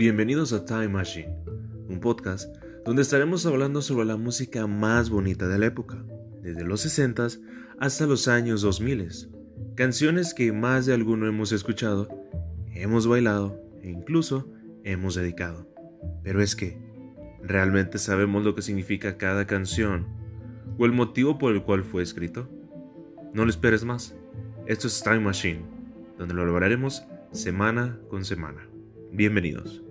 Bienvenidos a Time Machine, un podcast donde estaremos hablando sobre la música más bonita de la época, desde los 60 hasta los años 2000. Canciones que más de alguno hemos escuchado, hemos bailado e incluso hemos dedicado. Pero es que, ¿realmente sabemos lo que significa cada canción o el motivo por el cual fue escrito? No lo esperes más. Esto es Time Machine, donde lo lograremos semana con semana. Bienvenidos.